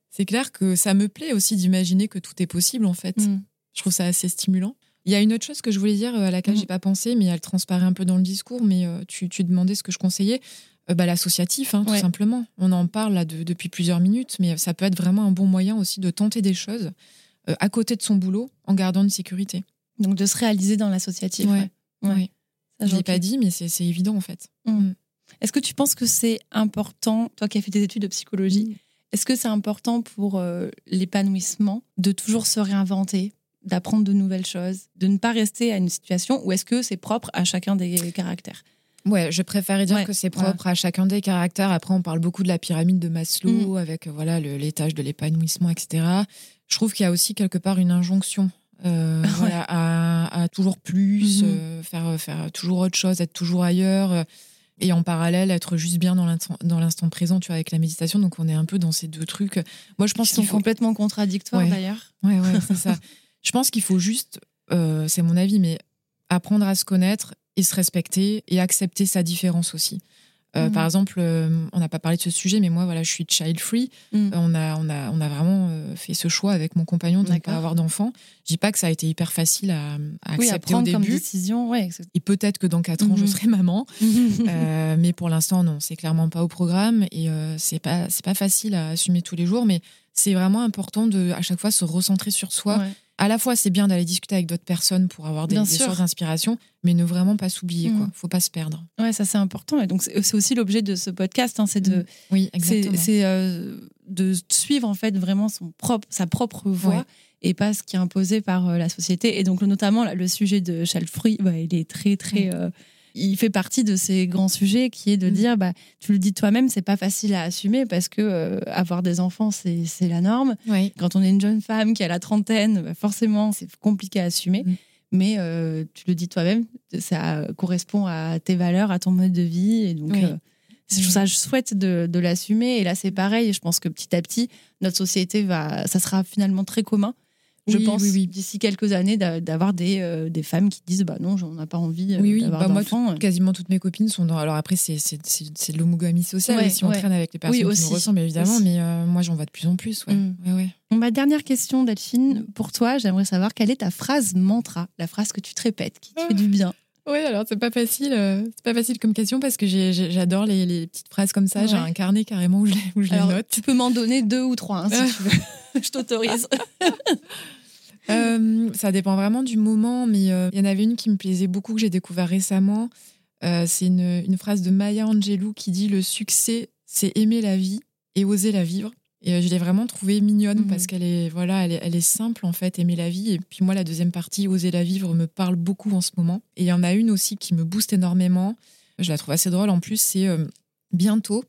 c'est clair que ça me plaît aussi d'imaginer que tout est possible en fait. Mm. Je trouve ça assez stimulant. Il y a une autre chose que je voulais dire euh, à laquelle Mhm. j'ai pas pensé, mais elle transparaît un peu dans le discours. Mais euh, tu, tu demandais ce que je conseillais. Euh, bah, L'associatif, hein, tout Ouais. simplement. On en parle là de- depuis plusieurs minutes, mais ça peut être vraiment un bon moyen aussi de tenter des choses euh, à côté de son boulot en gardant une sécurité. Donc de se réaliser dans l'associatif. Ouais. Ouais. Ouais. Ça, Je l'ai j'entends. pas dit, mais c'est évident en fait. Est-ce que tu penses que c'est important, toi qui as fait des études de psychologie, est-ce que c'est important pour euh, l'épanouissement de toujours se réinventer, d'apprendre de nouvelles choses, de ne pas rester à une situation ou est-ce que c'est propre à chacun des caractères Ouais, je préférais dire Ouais, que c'est propre à chacun des caractères. Après, on parle beaucoup de la pyramide de Mm. Maslow avec euh, voilà l'étage de l'épanouissement, etc. Je trouve qu'il y a aussi quelque part une injonction euh, [laughs] voilà, à, à toujours plus, Mhm. euh, faire, faire toujours autre chose, être toujours ailleurs. euh, et en parallèle, être juste bien dans l'instant présent, tu vois, avec la méditation. Donc, on est un peu dans ces deux trucs. Moi, je pense Qui sont complètement contradictoires d'ailleurs. Ouais, ouais, c'est ça. [laughs] Je pense qu'il faut juste, euh, c'est mon avis, mais apprendre à se connaître et se respecter et accepter sa différence aussi. Euh, Mhm. Par exemple, euh, on n'a pas parlé de ce sujet, mais moi, voilà, je suis child free. Mhm. Euh, on, a, on, a, on a vraiment fait ce choix avec mon compagnon de ne pas avoir d'enfant. Je dis pas que ça a été hyper facile à, à Oui, à accepter au prendre comme décision. Ouais, Et peut-être que dans quatre ans, je Mhm. serai maman. [laughs] Mais pour l'instant, non, c'est clairement pas au programme et c'est pas c'est pas facile à assumer tous les jours. Mais c'est vraiment important de à chaque fois se recentrer sur soi. Ouais. À la fois, c'est bien d'aller discuter avec d'autres personnes pour avoir des, des sources d'inspiration, mais ne vraiment pas s'oublier. Mhm. quoi. Faut pas se perdre. Ouais, ça c'est important. Et donc c'est aussi l'objet de ce podcast, hein, c'est de, Mhm. Oui, c'est exactement. c'est, euh, de suivre en fait vraiment son propre, sa propre voie Ouais. et pas ce qui est imposé par euh, la société. Et donc notamment là, le sujet de Child Free, bah, il est très très Ouais. euh, il fait partie de ces grands sujets qui est de Mm. dire, bah, tu le dis toi-même, c'est pas facile à assumer parce que euh, avoir des enfants, c'est c'est la norme. Oui. Quand on est une jeune femme qui a la trentaine, bah, forcément, c'est compliqué à assumer. Mm. Mais euh, tu le dis toi-même, ça correspond à tes valeurs, à ton mode de vie. Et donc, Oui. euh, je trouve ça chouette de, de l'assumer. Et là, c'est pareil. Je pense que petit à petit, notre société va, ça sera finalement très commun. Je Oui, pense oui, oui. d'ici quelques années d'a- d'avoir des, euh, des femmes qui disent bah non, on n'a pas envie euh, Oui, oui. d'avoir Bah, tout- quasiment toutes mes copines sont dans. Alors après, c'est de l'homogamie sociale Ouais, si on traîne avec les personnes qui aussi. nous ressemblent, évidemment. Aussi. Mais euh, moi, j'en vois de plus en plus. Ouais. Mm. Ouais. Bon, Ma dernière question, Delphine, pour toi, j'aimerais savoir quelle est ta phrase mantra, la phrase que tu te répètes, qui te fait du bien? Oui, alors c'est pas facile, euh, c'est pas facile comme question parce que j'adore les, les petites phrases comme ça. J'ai un carnet carrément où je les, où je les Alors, note. tu peux m'en donner deux ou trois, hein, si tu veux. [laughs] je t'autorise. [laughs] Euh, ça dépend vraiment du moment, mais euh, il y en avait une qui me plaisait beaucoup que j'ai découvert récemment. Euh, c'est une, une phrase de Maya Angelou qui dit le succès, c'est aimer la vie et oser la vivre. Et je l'ai vraiment trouvée mignonne Mhm. parce qu'elle est voilà, elle est, elle est simple en fait, aimer la vie. Et puis moi, la deuxième partie, oser la vivre, me parle beaucoup en ce moment. Et il y en a une aussi qui me booste énormément. Je la trouve assez drôle. En plus, c'est bientôt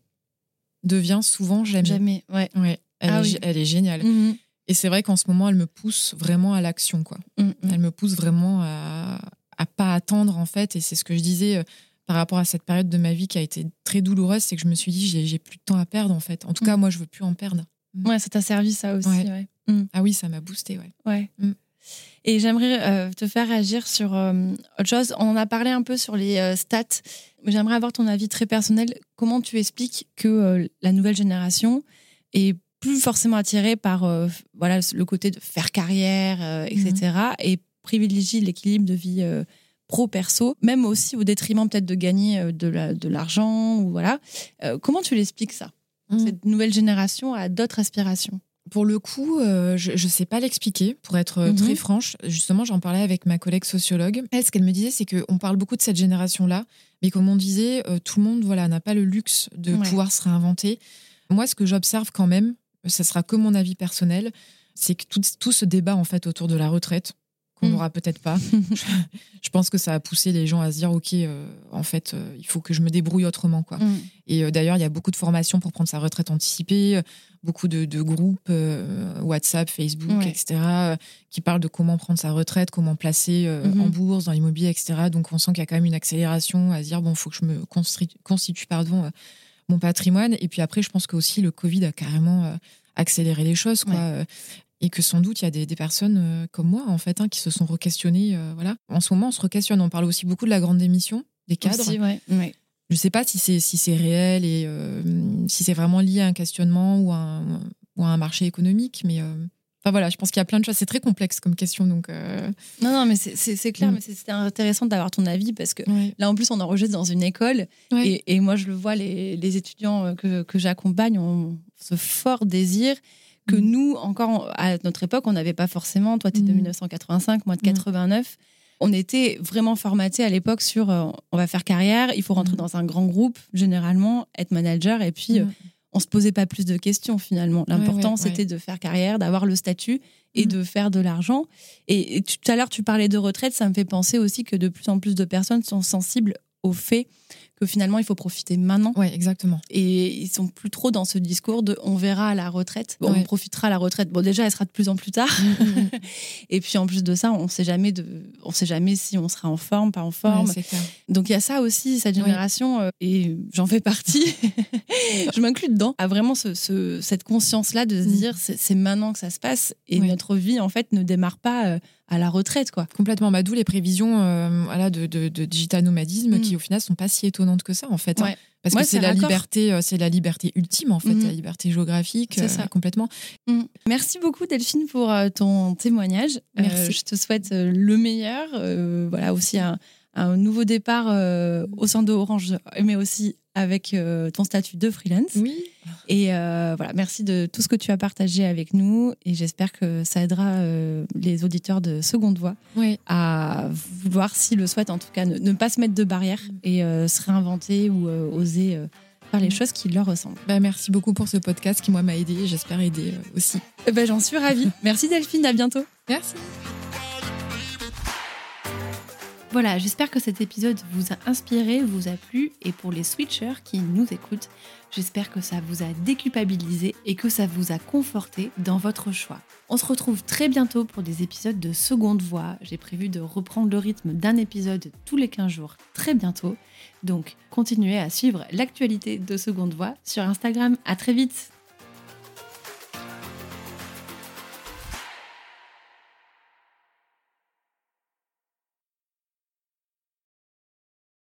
devient souvent jamais. Jamais, ouais. Ouais, elle, Ah est, oui. elle est géniale. Mhm. Et c'est vrai qu'en ce moment, elle me pousse vraiment à l'action, quoi. Mhm. Elle me pousse vraiment à, à pas attendre, en fait. Et c'est ce que je disais euh, par rapport à cette période de ma vie qui a été très douloureuse, c'est que je me suis dit, j'ai plus de temps à perdre, en fait. En tout cas, Mhm. moi, je veux plus en perdre. Ouais, ça t'a servi ça aussi. Ouais. ouais. Ah oui, ça m'a boosté, ouais. Ouais. Mm. Et j'aimerais euh, te faire réagir sur euh, autre chose. On en a parlé un peu sur les euh, stats. J'aimerais avoir ton avis très personnel. Comment tu expliques que la nouvelle génération est plus forcément attirée par euh, voilà, le côté de faire carrière, euh, etc. et privilégie l'équilibre de vie euh, pro-perso, même aussi au détriment peut-être de gagner de la- de l'argent ou voilà. Comment tu l'expliques ça Mm. Cette nouvelle génération a d'autres aspirations? Pour le coup, euh, je ne sais pas l'expliquer, pour être euh, Mhm. très franche. Justement, j'en parlais avec ma collègue sociologue. Elle, ce qu'elle me disait, c'est qu'on parle beaucoup de cette génération-là, mais comme on disait, euh, tout le monde voilà, n'a pas le luxe de Ouais. pouvoir se réinventer. Moi, ce que j'observe quand même, ça sera que mon avis personnel, c'est que tout, tout ce débat en fait autour de la retraite, qu'on Mhm. n'aura peut-être pas, [laughs] je pense que ça a poussé les gens à se dire, OK, euh, en fait, euh, il faut que je me débrouille autrement. quoi. Mm. Et euh, d'ailleurs, il y a beaucoup de formations pour prendre sa retraite anticipée, beaucoup de, de groupes WhatsApp, Facebook, Ouais. etc., qui parlent de comment prendre sa retraite, comment placer Mhm. en bourse, dans l'immobilier, etc. Donc on sent qu'il y a quand même une accélération à se dire, bon, il faut que je me constitue pardon, mon patrimoine. Et puis après, je pense que aussi le Covid a carrément euh, accéléré les choses. Quoi. Ouais. Euh, Et que sans doute, il y a des, des personnes euh, comme moi, en fait, hein, qui se sont re-questionnées. euh, voilà. En ce moment, on se re-questionne. On parle aussi beaucoup de la grande démission, des cadres. Aussi, ouais. Ouais. Je ne sais pas si c'est si c'est réel et euh, si c'est vraiment lié à un questionnement ou à un, ou à un marché économique, mais euh, enfin voilà, je pense qu'il y a plein de choses. C'est très complexe comme question, donc. euh, Non, non, mais c'est- clair, Mm. mais c'était intéressant d'avoir ton avis parce que ouais. là, en plus, on enregistre dans une école Ouais. et, et moi, je le vois, les, les étudiants euh, que, que j'accompagne ont ce fort désir que Mm. nous, encore à notre époque, on n'avait pas forcément. Toi, tu es de Mm. 1985, moi de Mm. 89. On était vraiment formaté à l'époque sur euh, on va faire carrière, il faut rentrer Mm. dans un grand groupe, généralement, être manager, et puis euh, Mm. On se posait pas plus de questions finalement. L'important, ouais, c'était de faire carrière, d'avoir le statut et Mm. de faire de l'argent. Et, et tout à l'heure, tu parlais de retraite, ça me fait penser aussi que de plus en plus de personnes sont sensibles au fait que finalement, il faut profiter maintenant. Ouais, exactement. Et ils sont plus trop dans ce discours de on verra à la retraite, on Ouais. profitera à la retraite. Bon, déjà, elle sera de plus en plus tard. [laughs] Et puis en plus de ça, on sait jamais de, on sait jamais si on sera en forme, pas en forme. Ouais, c'est clair. Donc il y a ça aussi, cette génération, euh, et j'en fais partie, [laughs] je m'inclus dedans, a vraiment ce, ce- cette conscience-là de se Mm. dire c'est maintenant que ça se passe et notre vie en fait ne démarre pas euh, à la retraite quoi. Complètement. Bah, D'où les prévisions euh, voilà, de, de, de digital nomadisme Mm. qui, au final, sont pas si étonnantes que ça, en fait. hein. Ouais. Parce Ouais, que c'est la raccord. liberté, euh, c'est la liberté ultime, en fait, Mhm. la liberté géographique, euh, ça. complètement. Mm. Merci beaucoup Delphine pour euh, ton témoignage. Euh, Merci. je te souhaite euh, le meilleur, euh, voilà aussi un, un nouveau départ euh, au sein de Orange, mais aussi avec euh, ton statut de freelance. Oui. Et euh, voilà, merci de tout ce que tu as partagé avec nous. Et j'espère que ça aidera les auditeurs de Seconde Voix à vouloir, s'ils le souhaitent en tout cas, ne, ne pas se mettre de barrières et se réinventer ou oser faire les choses qui leur ressemblent. Bah, merci beaucoup pour ce podcast qui, moi, m'a aidé et j'espère aider aussi. Eh ben, J'en suis ravie. merci Delphine, à bientôt. Merci. Voilà, j'espère que cet épisode vous a inspiré, vous a plu, et pour les switchers qui nous écoutent, j'espère que ça vous a déculpabilisé et que ça vous a conforté dans votre choix. On se retrouve très bientôt pour des épisodes de seconde voix. J'ai prévu de reprendre le rythme d'un épisode tous les 15 jours très bientôt. Donc, continuez à suivre l'actualité de seconde voix sur Instagram. À très vite!